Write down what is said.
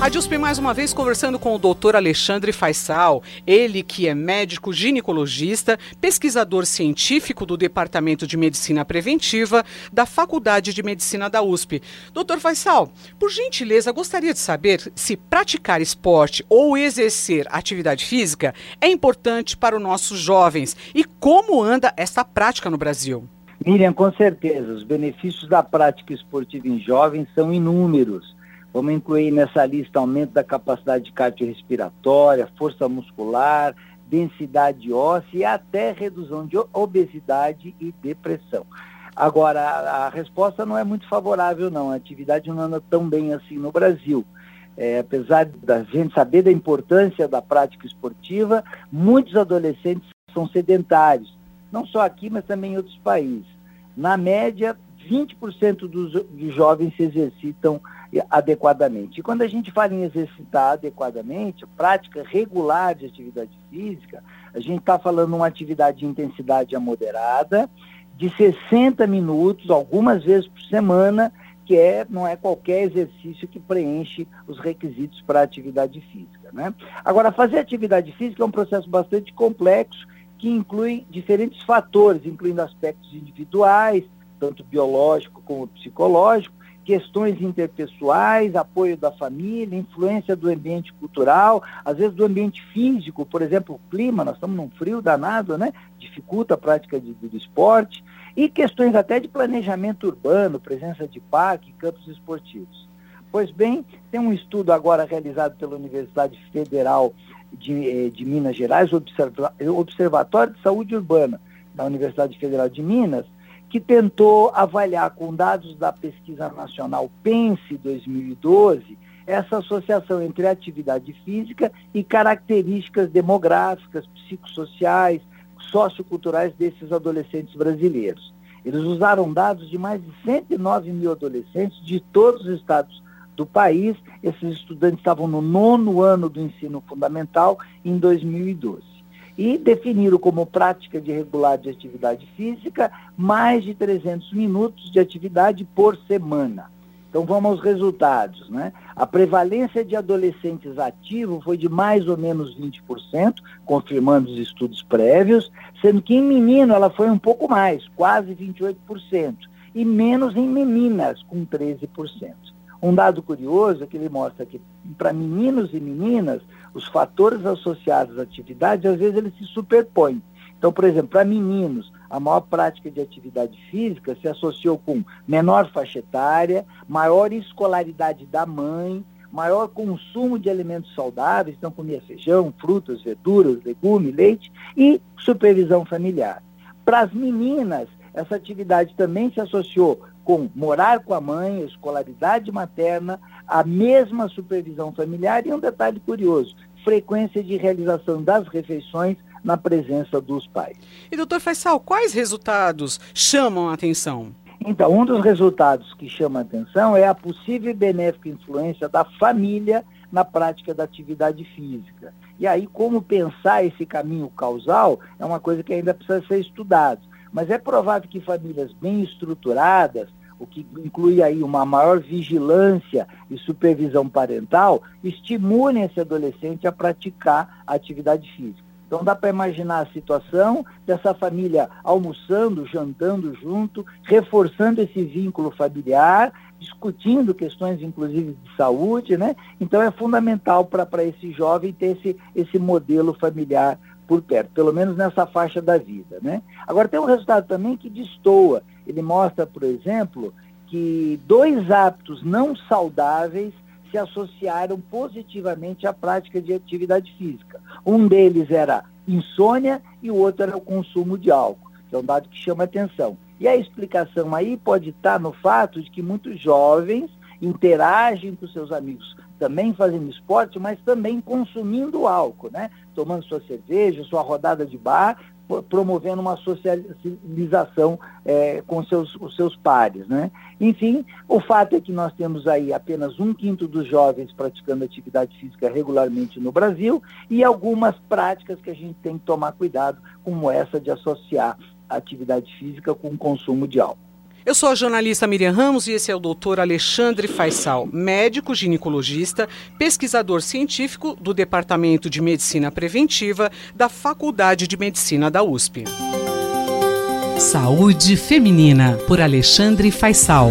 A DIUSP mais uma vez conversando com o doutor Alexandre Faisal, ele que é médico ginecologista, pesquisador científico do Departamento de Medicina Preventiva da Faculdade de Medicina da USP. Doutor Faisal, por gentileza, gostaria de saber se praticar esporte ou exercer atividade física é importante para os nossos jovens e como anda essa prática no Brasil. Miriam, com certeza, os benefícios da prática esportiva em jovens são inúmeros Vamos incluir nessa lista aumento da capacidade cardiorrespiratória, força muscular, densidade óssea e até redução de obesidade e depressão. Agora, a resposta não é muito favorável, não. A atividade não anda tão bem assim no Brasil. É, apesar da gente saber da importância da prática esportiva, muitos adolescentes são sedentários, não só aqui, mas também em outros países. Na média, 20% dos, dos jovens se exercitam adequadamente. E quando a gente fala em exercitar adequadamente, prática regular de atividade física, a gente está falando uma atividade de intensidade moderada, de 60 minutos, algumas vezes por semana, que é, não é qualquer exercício que preenche os requisitos para atividade física. Né? Agora, fazer atividade física é um processo bastante complexo, que inclui diferentes fatores, incluindo aspectos individuais, tanto biológico como psicológico, questões interpessoais, apoio da família, influência do ambiente cultural, às vezes do ambiente físico, por exemplo, o clima, nós estamos num frio danado, né? Dificulta a prática de, do esporte, e questões até de planejamento urbano, presença de parque, campos esportivos. Pois bem, tem um estudo agora realizado pela Universidade Federal de, eh, de Minas Gerais, Observatório de Saúde Urbana da Universidade Federal de Minas, que tentou avaliar com dados da pesquisa nacional PENSE 2012 essa associação entre atividade física e características demográficas, psicossociais, socioculturais desses adolescentes brasileiros. Eles usaram dados de mais de 109 mil adolescentes de todos os estados do país. Esses estudantes estavam no nono ano do ensino fundamental em 2012 e definiram como prática de regular de atividade física mais de 300 minutos de atividade por semana. Então vamos aos resultados. Né? A prevalência de adolescentes ativos foi de mais ou menos 20%, confirmando os estudos prévios, sendo que em menino ela foi um pouco mais, quase 28%, e menos em meninas, com 13%. Um dado curioso é que ele mostra que para meninos e meninas, os fatores associados à atividade, às vezes eles se superpõem. Então, por exemplo, para meninos, a maior prática de atividade física se associou com menor faixa etária, maior escolaridade da mãe, maior consumo de alimentos saudáveis, então comia feijão, frutas, verduras, legumes, leite e supervisão familiar. Para as meninas, essa atividade também se associou com morar com a mãe, escolaridade materna, a mesma supervisão familiar e um detalhe curioso, frequência de realização das refeições na presença dos pais. E doutor Faisal, quais resultados chamam a atenção? Então, um dos resultados que chama a atenção é a possível e benéfica influência da família na prática da atividade física. E aí, como pensar esse caminho causal é uma coisa que ainda precisa ser estudado. Mas é provável que famílias bem estruturadas, o que inclui aí uma maior vigilância e supervisão parental, estimulem esse adolescente a praticar atividade física. Então dá para imaginar a situação dessa família almoçando, jantando junto, reforçando esse vínculo familiar, discutindo questões inclusive de saúde, né? Então é fundamental para esse jovem ter esse, esse modelo familiar por perto, pelo menos nessa faixa da vida. Né? Agora, tem um resultado também que destoa. Ele mostra, por exemplo, que dois hábitos não saudáveis se associaram positivamente à prática de atividade física. Um deles era insônia e o outro era o consumo de álcool, é um dado que chama atenção. E a explicação aí pode estar no fato de que muitos jovens interagem com seus amigos também fazendo esporte, mas também consumindo álcool, né? Tomando sua cerveja, sua rodada de bar, promovendo uma socialização é, com seus, os seus pares. Né? Enfim, o fato é que nós temos aí apenas um quinto dos jovens praticando atividade física regularmente no Brasil e algumas práticas que a gente tem que tomar cuidado, como essa de associar atividade física com consumo de álcool. Eu sou a jornalista Miriam Ramos e esse é o doutor Alexandre Faisal, médico ginecologista, pesquisador científico do Departamento de Medicina Preventiva da Faculdade de Medicina da USP. Saúde Feminina, por Alexandre Faisal.